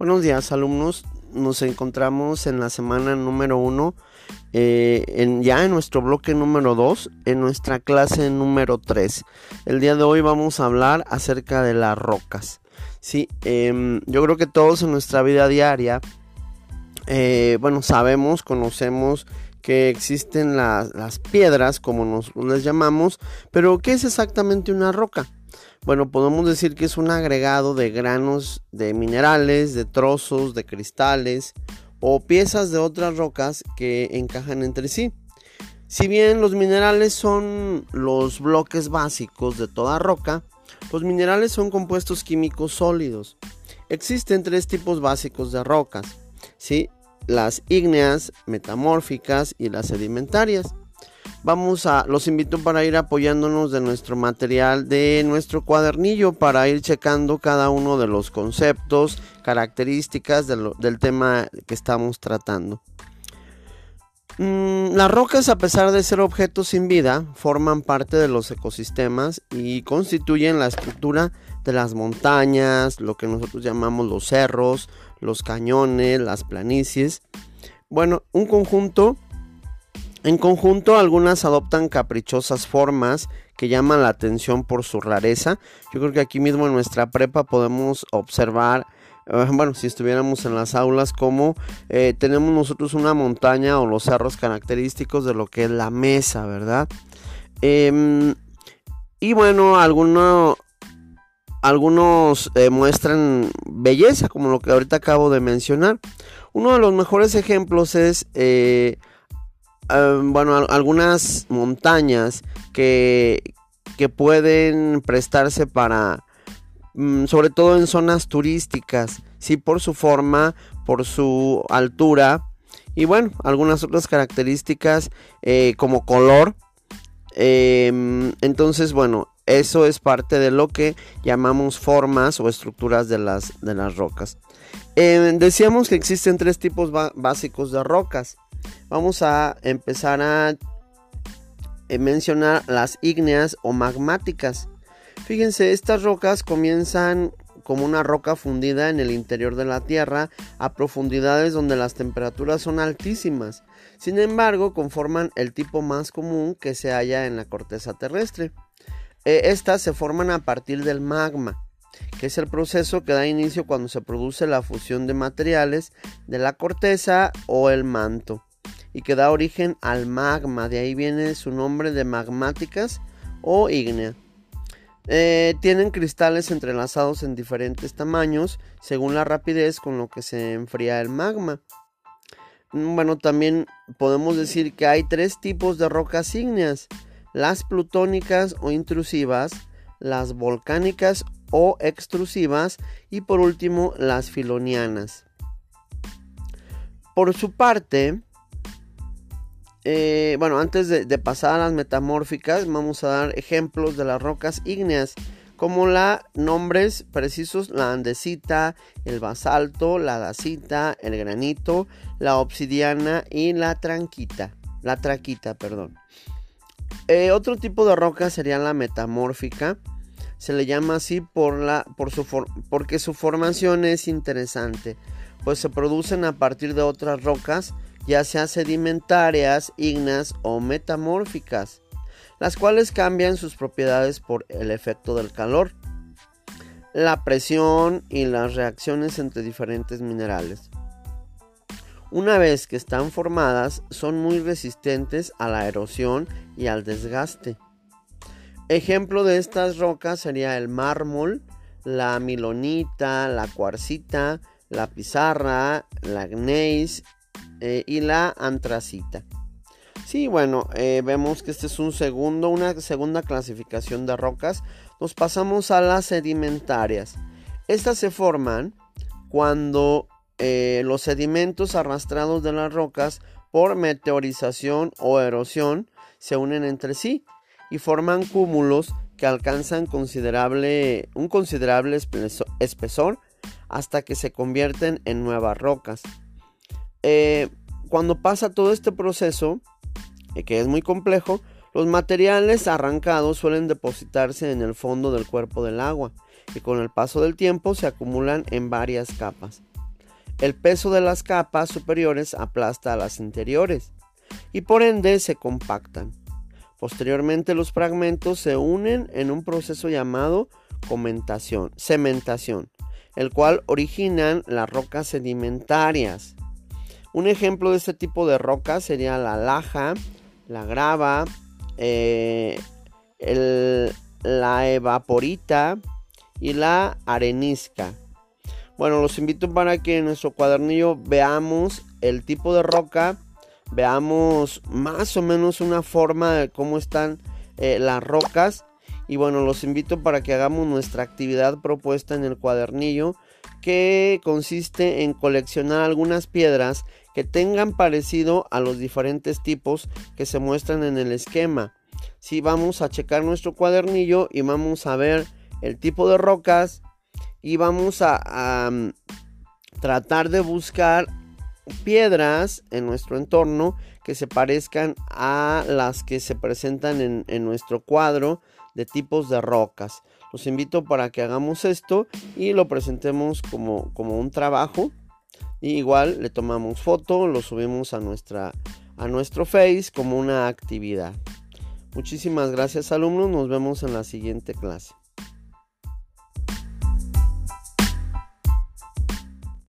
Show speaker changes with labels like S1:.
S1: Buenos días alumnos, nos encontramos en la semana número 1, eh, en, ya en nuestro bloque número 2, en nuestra clase número 3. El día de hoy vamos a hablar acerca de las rocas. Sí, em, yo creo que todos en nuestra vida diaria, eh, bueno, sabemos, conocemos que existen las piedras, como nos les llamamos, pero ¿qué es exactamente una roca? Bueno, podemos decir que es un agregado de granos de minerales, de trozos, de cristales o piezas de otras rocas que encajan entre sí. Si bien los minerales son los bloques básicos de toda roca, los minerales son compuestos químicos sólidos. Existen tres tipos básicos de rocas, ¿sí? las ígneas, metamórficas y las sedimentarias vamos a, los invito para ir apoyándonos de nuestro material, de nuestro cuadernillo, para ir checando cada uno de los conceptos, características del tema que estamos tratando. Mm, las rocas, a pesar de ser objetos sin vida, forman parte de los ecosistemas y constituyen la estructura de las montañas, lo que nosotros llamamos los cerros, los cañones, las planicies. Bueno, un conjunto en conjunto, algunas adoptan caprichosas formas que llaman la atención por su rareza. Yo creo que aquí mismo en nuestra prepa podemos observar, eh, bueno, si estuviéramos en las aulas, como eh, tenemos nosotros una montaña o los cerros característicos de lo que es la mesa, ¿verdad? Em, y bueno, algunos eh, muestran belleza, como lo que ahorita acabo de mencionar. Uno de los mejores ejemplos es Em, bueno, algunas montañas que, que pueden prestarse para, mm, sobre todo en zonas turísticas, sí, por su forma, por su altura y bueno, algunas otras características eh, como color. Em, entonces, bueno, eso es parte de lo que llamamos formas o estructuras de las, de las rocas. Em, decíamos que existen tres tipos básicos de rocas vamos a empezar a eh, mencionar las ígneas o magmáticas. Fíjense, estas rocas comienzan como una roca fundida en el interior de la Tierra a profundidades donde las temperaturas son altísimas. Sin embargo, conforman el tipo más común que se halla en la corteza terrestre. Eh, estas se forman a partir del magma, que es el proceso que da inicio cuando se produce la fusión de materiales de la corteza o el manto y que da origen al magma, de ahí viene su nombre de magmáticas o ígnea. Eh, tienen cristales entrelazados en diferentes tamaños según la rapidez con lo que se enfría el magma. Mm, bueno, también podemos decir que hay tres tipos de rocas ígneas, las plutónicas o intrusivas, las volcánicas o extrusivas y por último las filonianas. Por su parte, eh, bueno, antes de, pasar a las metamórficas, vamos a dar ejemplos de las rocas ígneas, como la nombres precisos, la andesita, el basalto, la dacita, el granito, la obsidiana y la tranquita, la traquita, perdón. Eh, otro tipo de roca sería la metamórfica. Se le llama así por la, por su porque su formación es interesante, pues se producen a partir de otras rocas ya sean sedimentarias, ígneas o metamórficas, las cuales cambian sus propiedades por el efecto del calor, la presión y las reacciones entre diferentes minerales. Una vez que están formadas, son muy resistentes a la erosión y al desgaste. Ejemplo de estas rocas sería el mármol, la milonita, la cuarcita, la pizarra, la gneiss eh, y la antracita. Sí, bueno, eh, vemos que este es un segundo, una segunda clasificación de rocas. Nos pasamos a las sedimentarias. Estas se forman cuando eh, los sedimentos arrastrados de las rocas por meteorización o erosión se unen entre sí y forman cúmulos que alcanzan considerable, un considerable espesor hasta que se convierten en nuevas rocas. Eh, cuando pasa todo este proceso, eh, que es muy complejo, los materiales arrancados suelen depositarse en el fondo del cuerpo del agua y con el paso del tiempo se acumulan en varias capas. El peso de las capas superiores aplasta a las interiores y por ende se compactan. Posteriormente los fragmentos se unen en un proceso llamado cementación, el cual originan las rocas sedimentarias. Un ejemplo de este tipo de rocas sería la laja, la grava, eh, la evaporita y la arenisca. Bueno, los invito para que en nuestro cuadernillo veamos el tipo de roca, veamos más o menos una forma de cómo están eh, las rocas. Y bueno, los invito para que hagamos nuestra actividad propuesta en el cuadernillo, que consiste en coleccionar algunas piedras que tengan parecido a los diferentes tipos que se muestran en el esquema. Si vamos a checar nuestro cuadernillo y vamos a ver el tipo de rocas, y vamos a, mm, tratar de buscar piedras en nuestro entorno que se parezcan a las que se presentan en, nuestro cuadro de tipos de rocas. Los invito para que hagamos esto y lo presentemos como, como un trabajo. Y igual le tomamos foto, lo subimos a, nuestra, a nuestro Face como una actividad. Muchísimas gracias alumnos, nos vemos en la siguiente clase.